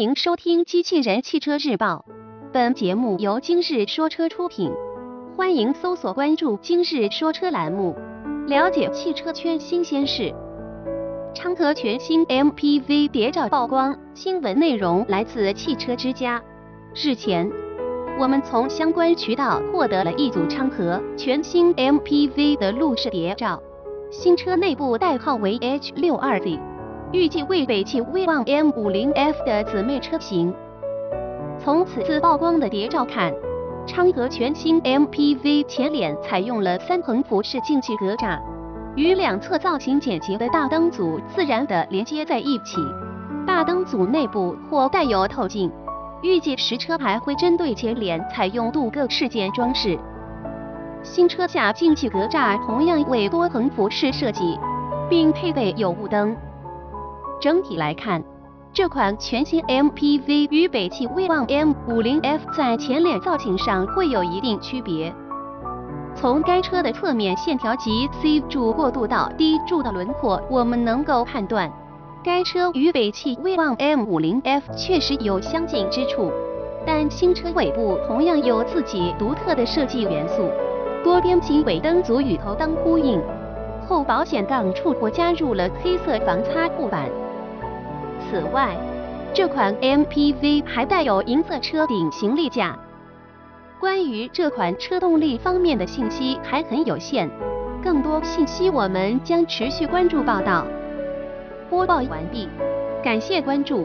欢迎收听《机器人汽车日报》，本节目由今日说车出品。欢迎搜索关注“今日说车”栏目，了解汽车圈新鲜事。昌河全新 MPV 谍照曝光，新闻内容来自汽车之家。日前，我们从相关渠道获得了一组昌河全新 MPV 的路试谍照，新车内部代号为 H62Z。预计为北汽威旺 M50F 的姊妹车型。从此次曝光的谍照看，昌河全新 MPV 前脸采用了三横幅式进气格栅，与两侧造型简洁的大灯组自然的连接在一起。大灯组内部或带有透镜，预计实车还会针对前脸采用镀铬饰件装饰。新车下进气格栅同样为多横幅式设计，并配备有雾灯。整体来看，这款全新 MPV 与北汽威旺 M50F 在前脸造型上会有一定区别。从该车的侧面线条及 C 柱过渡到 D 柱的轮廓，我们能够判断，该车与北汽威旺 M50F 确实有相近之处。但新车尾部同样有自己独特的设计元素，多边形尾灯组与头灯呼应，后保险杠处或加入了黑色防擦护板。此外，这款 MPV 还带有银色车顶行李架。关于这款车动力方面的信息还很有限，更多信息我们将持续关注报道。播报完毕，感谢关注。